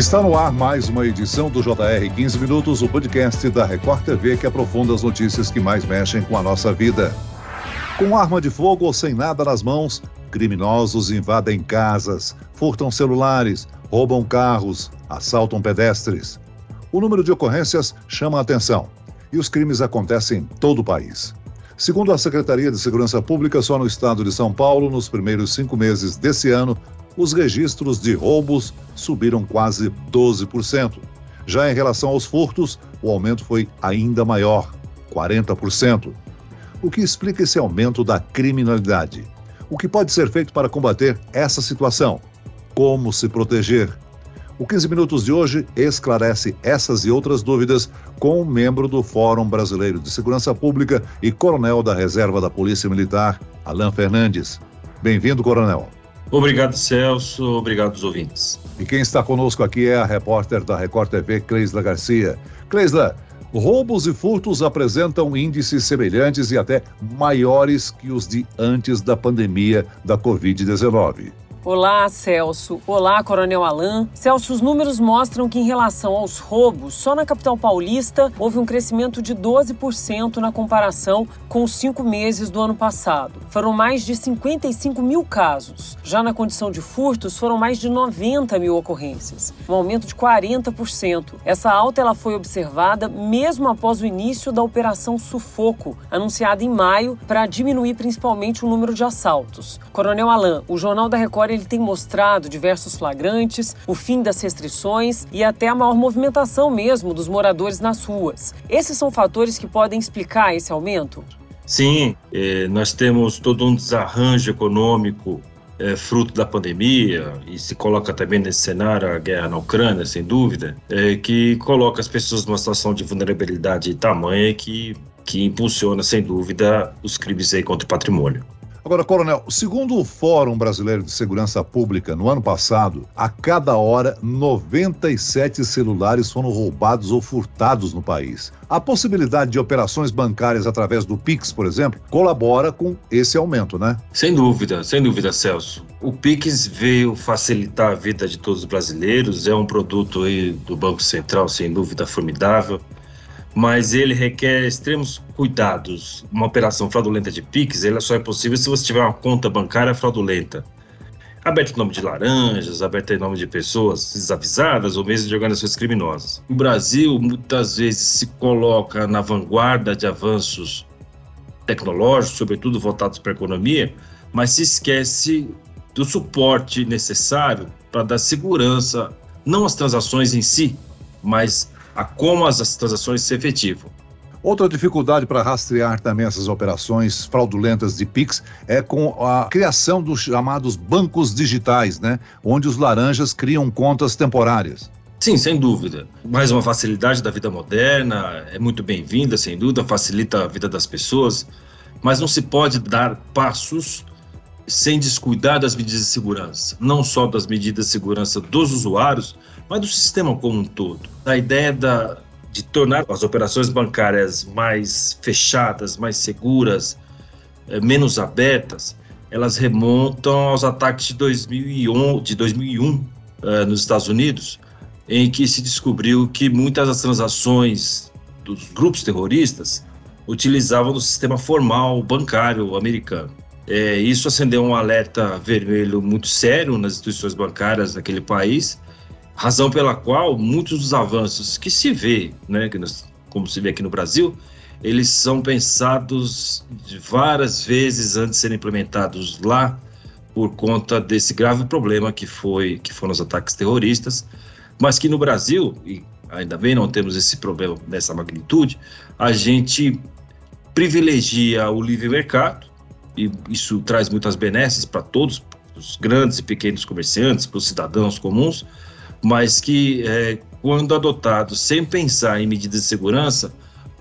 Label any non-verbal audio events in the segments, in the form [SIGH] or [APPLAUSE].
Está no ar mais uma edição do JR 15 Minutos, o podcast da Record TV que aprofunda as notícias que mais mexem com a nossa vida. Com arma de fogo ou sem nada nas mãos, criminosos invadem casas, furtam celulares, roubam carros, assaltam pedestres. O número de ocorrências chama a atenção e os crimes acontecem em todo o país. Segundo a Secretaria de Segurança Pública, só no estado de São Paulo, nos primeiros cinco meses desse ano, os registros de roubos subiram quase 12%. Já em relação aos furtos, o aumento foi ainda maior, 40%. O que explica esse aumento da criminalidade? O que pode ser feito para combater essa situação? Como se proteger? O 15 Minutos de hoje esclarece essas e outras dúvidas com um membro do Fórum Brasileiro de Segurança Pública e coronel da Reserva da Polícia Militar, Alain Fernandes. Bem-vindo, coronel. Obrigado, Celso. Obrigado aos ouvintes. E quem está conosco aqui é a repórter da Record TV, Cleisla Garcia. Cleisla, roubos e furtos apresentam índices semelhantes e até maiores que os de antes da pandemia da Covid-19. Olá, Celso. Olá, Coronel Alain. Celso, os números mostram que, em relação aos roubos, só na capital paulista houve um crescimento de 12% na comparação com os cinco meses do ano passado. Foram mais de 55 mil casos. Já na condição de furtos, foram mais de 90 mil ocorrências, um aumento de 40%. Essa alta ela foi observada mesmo após o início da Operação Sufoco, anunciada em maio para diminuir principalmente o número de assaltos. Coronel Alain, o Jornal da Record ele tem mostrado diversos flagrantes, o fim das restrições e até a maior movimentação mesmo dos moradores nas ruas. Esses são fatores que podem explicar esse aumento? Sim, eh, nós temos todo um desarranjo econômico é, fruto da pandemia, e se coloca também nesse cenário a guerra na Ucrânia, sem dúvida, é, que coloca as pessoas numa situação de vulnerabilidade tamanha que, que impulsiona, sem dúvida, os crimes aí contra o patrimônio. Agora, Coronel, segundo o Fórum Brasileiro de Segurança Pública, no ano passado, a cada hora, 97 celulares foram roubados ou furtados no país. A possibilidade de operações bancárias através do Pix, por exemplo, colabora com esse aumento, né? Sem dúvida, sem dúvida, Celso. O Pix veio facilitar a vida de todos os brasileiros, é um produto aí do Banco Central, sem dúvida, formidável mas ele requer extremos cuidados. Uma operação fraudulenta de PIX, ela só é possível se você tiver uma conta bancária fraudulenta. Aberta em nome de laranjas, aberta em nome de pessoas desavisadas ou mesmo de organizações criminosas. O Brasil muitas vezes se coloca na vanguarda de avanços tecnológicos, sobretudo voltados para a economia, mas se esquece do suporte necessário para dar segurança, não às transações em si, mas a como as transações se efetivam. Outra dificuldade para rastrear também essas operações fraudulentas de Pix é com a criação dos chamados bancos digitais, né? Onde os laranjas criam contas temporárias. Sim, sem dúvida. Mais uma facilidade da vida moderna, é muito bem-vinda, sem dúvida, facilita a vida das pessoas, mas não se pode dar passos sem descuidar das medidas de segurança, não só das medidas de segurança dos usuários, mas do sistema como um todo. A ideia da, de tornar as operações bancárias mais fechadas, mais seguras, é, menos abertas, elas remontam aos ataques de 2001, de 2001 é, nos Estados Unidos, em que se descobriu que muitas das transações dos grupos terroristas utilizavam o sistema formal bancário americano. É, isso acendeu um alerta vermelho muito sério nas instituições bancárias daquele país, razão pela qual muitos dos avanços que se vê, né, que nós, como se vê aqui no Brasil, eles são pensados várias vezes antes de serem implementados lá por conta desse grave problema que foi que foram os ataques terroristas, mas que no Brasil e ainda bem não temos esse problema nessa magnitude, a gente privilegia o livre mercado e isso traz muitas benesses para todos, os grandes e pequenos comerciantes, para os cidadãos comuns, mas que, é, quando adotados sem pensar em medidas de segurança,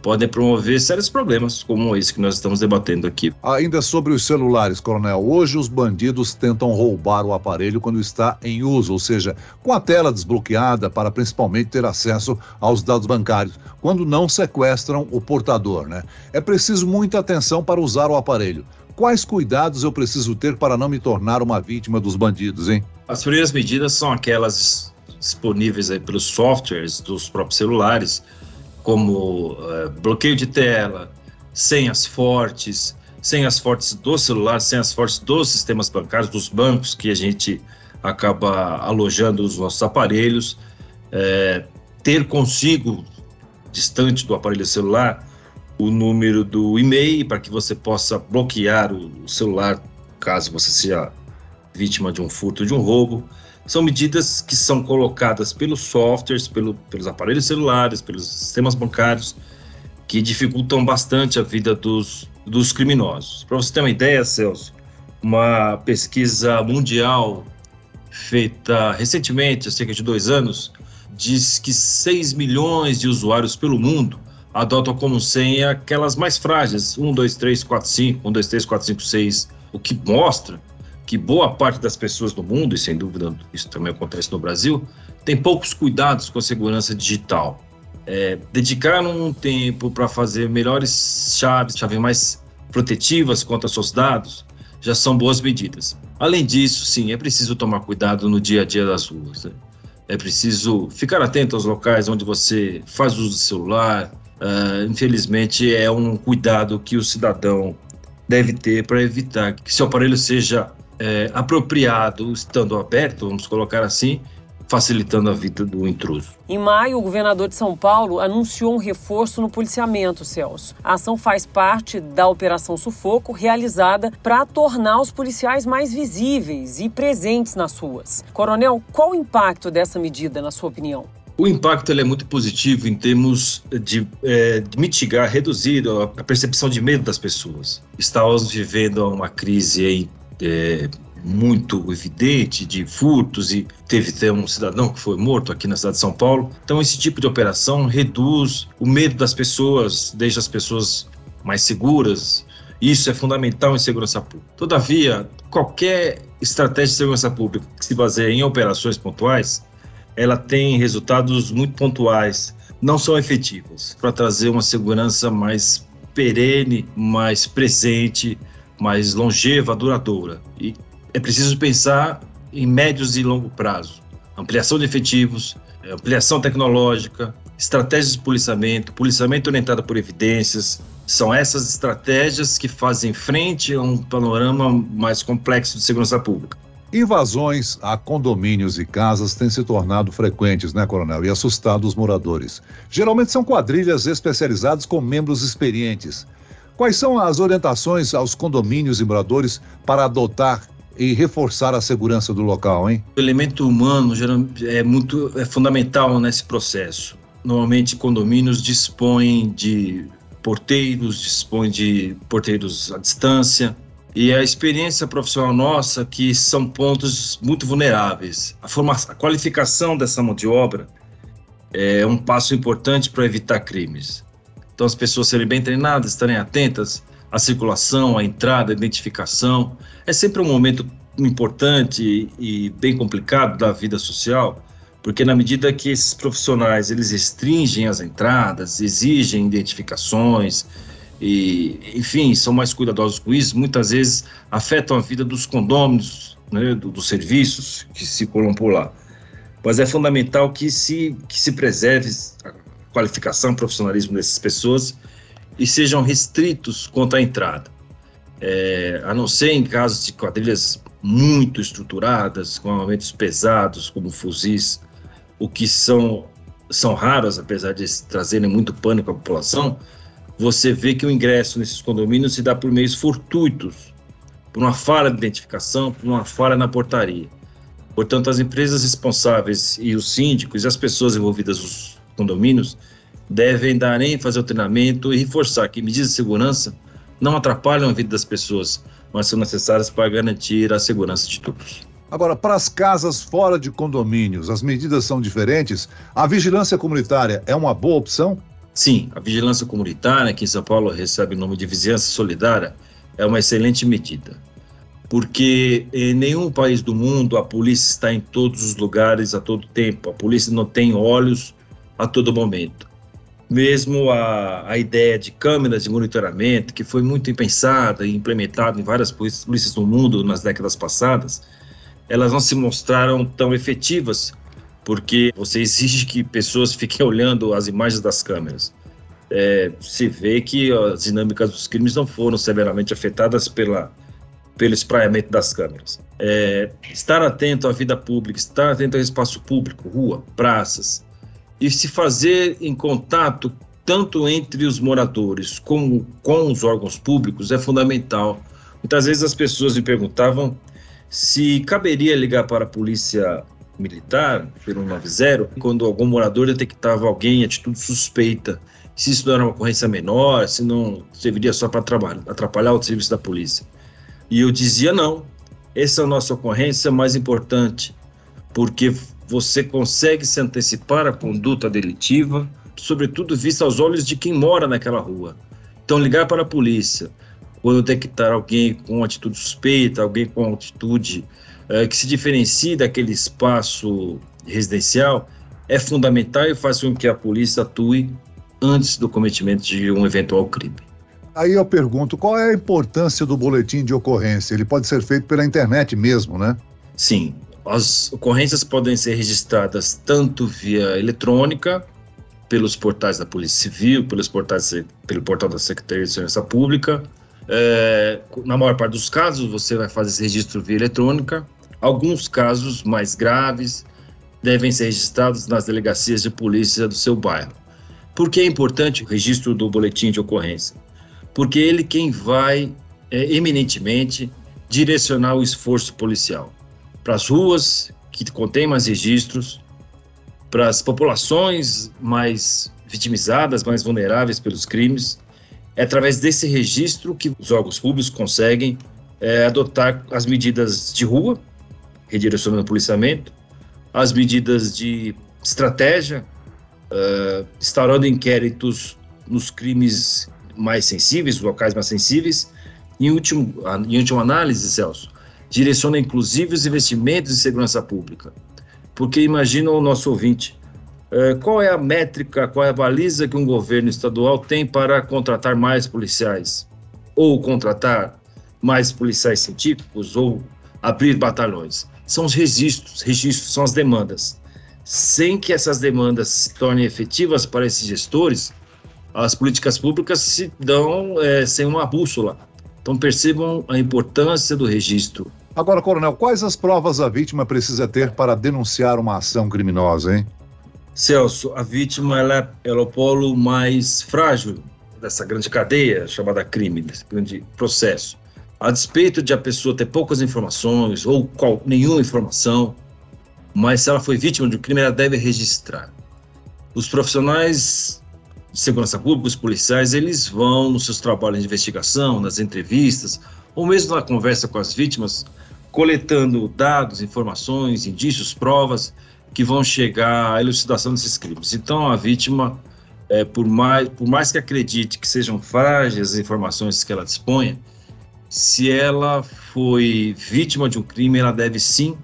podem promover sérios problemas, como esse que nós estamos debatendo aqui. Ainda sobre os celulares, Coronel, hoje os bandidos tentam roubar o aparelho quando está em uso, ou seja, com a tela desbloqueada para principalmente ter acesso aos dados bancários, quando não sequestram o portador, né? É preciso muita atenção para usar o aparelho. Quais cuidados eu preciso ter para não me tornar uma vítima dos bandidos, hein? As primeiras medidas são aquelas disponíveis aí pelos softwares dos próprios celulares, como uh, bloqueio de tela, senhas fortes, senhas fortes do celular, senhas fortes dos sistemas bancários, dos bancos que a gente acaba alojando os nossos aparelhos, é, ter consigo, distante do aparelho celular, o número do e-mail para que você possa bloquear o celular caso você seja vítima de um furto, de um roubo. São medidas que são colocadas pelos softwares, pelo, pelos aparelhos celulares, pelos sistemas bancários, que dificultam bastante a vida dos, dos criminosos. Para você ter uma ideia, Celso, uma pesquisa mundial feita recentemente, há cerca de dois anos, diz que 6 milhões de usuários pelo mundo adotam como senha aquelas mais frágeis, 1, 2, 3, 4, 5, 1, 2, 3, 4, 5, 6, o que mostra que boa parte das pessoas do mundo, e sem dúvida isso também acontece no Brasil, tem poucos cuidados com a segurança digital. É, dedicaram um tempo para fazer melhores chaves, chaves mais protetivas contra seus dados, já são boas medidas. Além disso, sim, é preciso tomar cuidado no dia a dia das ruas. Né? É preciso ficar atento aos locais onde você faz uso do celular. Uh, infelizmente, é um cuidado que o cidadão deve ter para evitar que seu aparelho seja é, apropriado, estando aberto, vamos colocar assim, facilitando a vida do intruso. Em maio, o governador de São Paulo anunciou um reforço no policiamento, Celso. A ação faz parte da Operação Sufoco, realizada para tornar os policiais mais visíveis e presentes nas ruas. Coronel, qual o impacto dessa medida, na sua opinião? O impacto é muito positivo em termos de, é, de, mitigar, reduzir a percepção de medo das pessoas. Estamos vivendo uma crise é, muito evidente de furtos e teve até um cidadão que foi morto aqui na cidade de São Paulo. Então esse tipo de operação reduz o medo das pessoas, deixa as pessoas mais seguras. Isso é fundamental em segurança pública. Todavia, qualquer estratégia de segurança pública que se baseie em operações pontuais, ela tem resultados muito pontuais, não são efetivas para trazer uma segurança mais perene, mais presente, mais longeva, duradoura. E é preciso pensar em médios e longo prazo. Ampliação de efetivos, é, ampliação tecnológica, estratégias de policiamento, policiamento orientado por evidências. São essas estratégias que fazem frente a um panorama mais complexo de segurança pública. Invasões a condomínios e casas têm se tornado frequentes, né, Coronel? E assustado os moradores. Geralmente são quadrilhas especializadas com membros experientes. Quais são as orientações aos condomínios e moradores para adotar e reforçar a segurança do local, hein? O elemento humano é muito é fundamental nesse processo. Normalmente condomínios dispõem de porteiros, dispõem de porteiros à distância, e a experiência profissional nossa que são pontos muito vulneráveis. A, formação, a qualificação dessa mão de obra é um passo importante para evitar crimes. Então, as pessoas serem bem treinadas, estarem atentas à circulação, à entrada, à identificação. É sempre um momento importante e bem complicado da vida social, porque na medida que esses profissionais eles restringem as entradas, exigem identificações, e, enfim, são mais cuidadosos com isso, muitas vezes afetam a vida dos condôminos, né, do, dos serviços que circulam por lá. Mas é fundamental que se, que se preserve qualificação profissionalismo dessas pessoas e sejam restritos quanto à entrada. É, a não ser em casos de quadrilhas muito estruturadas, com armamentos pesados, como fuzis, o que são, são raros, apesar de trazerem muito pânico à população, você vê que o ingresso nesses condomínios se dá por meios fortuitos, por uma falha de identificação, por uma falha na portaria. Portanto, as empresas responsáveis e os síndicos e as pessoas envolvidas nos condomínios devem dar ênfase ao treinamento e reforçar que medidas de segurança não atrapalham a vida das pessoas, mas são necessárias para garantir a segurança de todos. Agora, para as casas fora de condomínios, as medidas são diferentes? A vigilância comunitária é uma boa opção? Sim, a vigilância comunitária, que em São Paulo recebe o nome de vizinhança solidária, é uma excelente medida. Porque em nenhum país do mundo a polícia está em todos os lugares a todo tempo. A polícia não tem olhos a todo momento. Mesmo a, a ideia de câmeras de monitoramento, que foi muito pensada e implementada em várias polícias do mundo nas décadas passadas, elas não se mostraram tão efetivas porque você exige que pessoas fiquem [LAUGHS] olhando as imagens das câmeras. É, se vê que as dinâmicas dos crimes não foram severamente afetadas pela, pelo espraiamento das câmeras. É, estar atento à vida pública, estar atento ao espaço público, rua, praças, e se fazer em contato tanto entre os moradores como com os órgãos públicos é fundamental. Muitas vezes as pessoas me perguntavam se caberia ligar para a polícia militar, pelo 90, quando algum morador detectava alguém em atitude suspeita, se isso não era uma ocorrência menor, se não serviria só para atrapalhar o serviço da polícia. E eu dizia não, essa é a nossa ocorrência mais importante, porque você consegue se antecipar à conduta delitiva, sobretudo vista aos olhos de quem mora naquela rua. Então, ligar para a polícia, quando detectar alguém com atitude suspeita, alguém com atitude é, que se diferencie daquele espaço residencial, é fundamental e faz com que a polícia atue antes do cometimento de um eventual crime. Aí eu pergunto, qual é a importância do boletim de ocorrência? Ele pode ser feito pela internet mesmo, né? Sim, as ocorrências podem ser registradas tanto via eletrônica, pelos portais da Polícia Civil, pelos portais, pelo portal da Secretaria de Segurança Pública. É, na maior parte dos casos, você vai fazer esse registro via eletrônica. Alguns casos mais graves devem ser registrados nas delegacias de polícia do seu bairro. Por que é importante o registro do boletim de ocorrência? Porque ele quem vai é, eminentemente direcionar o esforço policial para as ruas que contêm mais registros, para as populações mais vitimizadas, mais vulneráveis pelos crimes. É através desse registro que os órgãos públicos conseguem é, adotar as medidas de rua, redirecionando o policiamento, as medidas de estratégia, uh, instaurando inquéritos nos crimes mais sensíveis, locais mais sensíveis, em, último, em última análise, Celso, direciona inclusive os investimentos em segurança pública. Porque imagina o nosso ouvinte, uh, qual é a métrica, qual é a baliza que um governo estadual tem para contratar mais policiais? Ou contratar mais policiais científicos, ou abrir batalhões? São os registros, registros são as demandas. Sem que essas demandas se tornem efetivas para esses gestores, as políticas públicas se dão é, sem uma bússola. Então percebam a importância do registro. Agora, coronel, quais as provas a vítima precisa ter para denunciar uma ação criminosa, hein? Celso, a vítima ela, é, ela é o polo mais frágil dessa grande cadeia chamada crime, desse grande processo. A despeito de a pessoa ter poucas informações ou qual, nenhuma informação, mas se ela foi vítima de um crime, ela deve registrar. Os profissionais de segurança pública, os policiais, eles vão nos seus trabalhos de investigação, nas entrevistas, ou mesmo na conversa com as vítimas, coletando dados, informações, indícios, provas que vão chegar à elucidação desses crimes. Então, a vítima, é, por, mais, por mais que acredite que sejam frágeis as informações que ela disponha, se ela foi vítima de um crime, ela deve sim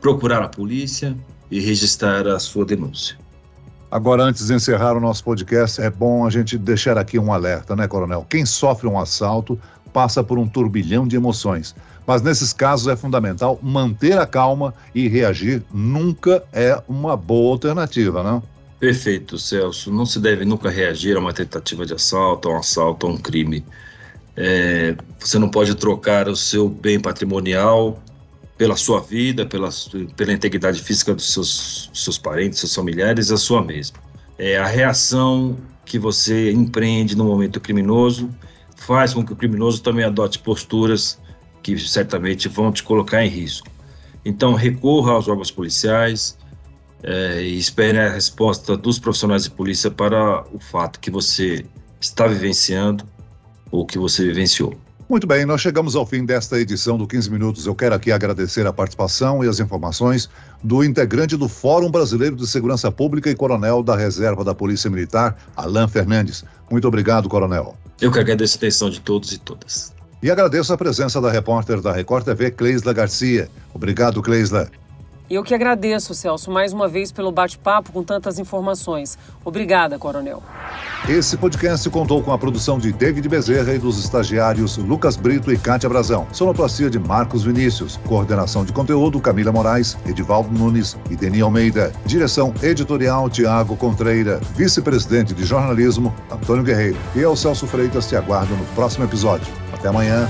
procurar a polícia e registrar a sua denúncia. Agora, antes de encerrar o nosso podcast, é bom a gente deixar aqui um alerta, né, Coronel? Quem sofre um assalto passa por um turbilhão de emoções. Mas nesses casos é fundamental manter a calma e reagir nunca é uma boa alternativa, não? Perfeito, Celso. Não se deve nunca reagir a uma tentativa de assalto, a um assalto, a um crime. É, você não pode trocar o seu bem patrimonial pela sua vida, pela, pela integridade física dos seus, seus parentes, seus familiares, a sua mesma. É a reação que você empreende no momento criminoso faz com que o criminoso também adote posturas que certamente vão te colocar em risco. Então, recorra aos órgãos policiais é, e espere a resposta dos profissionais de polícia para o fato que você está vivenciando ou que você vivenciou. Muito bem, nós chegamos ao fim desta edição do 15 Minutos. Eu quero aqui agradecer a participação e as informações do integrante do Fórum Brasileiro de Segurança Pública e coronel da Reserva da Polícia Militar, Alain Fernandes. Muito obrigado, coronel. Eu que agradeço a atenção de todos e todas. E agradeço a presença da repórter da Record TV, Cleisla Garcia. Obrigado, Cleisla. Eu que agradeço, Celso, mais uma vez pelo bate-papo com tantas informações. Obrigada, Coronel. Esse podcast contou com a produção de David Bezerra e dos estagiários Lucas Brito e Kátia Brazão. Sonoplastia de Marcos Vinícius. Coordenação de conteúdo Camila Moraes, Edivaldo Nunes e Deni Almeida. Direção editorial Tiago Contreira. Vice-presidente de jornalismo Antônio Guerreiro. E eu, Celso Freitas, te aguardo no próximo episódio. Até amanhã.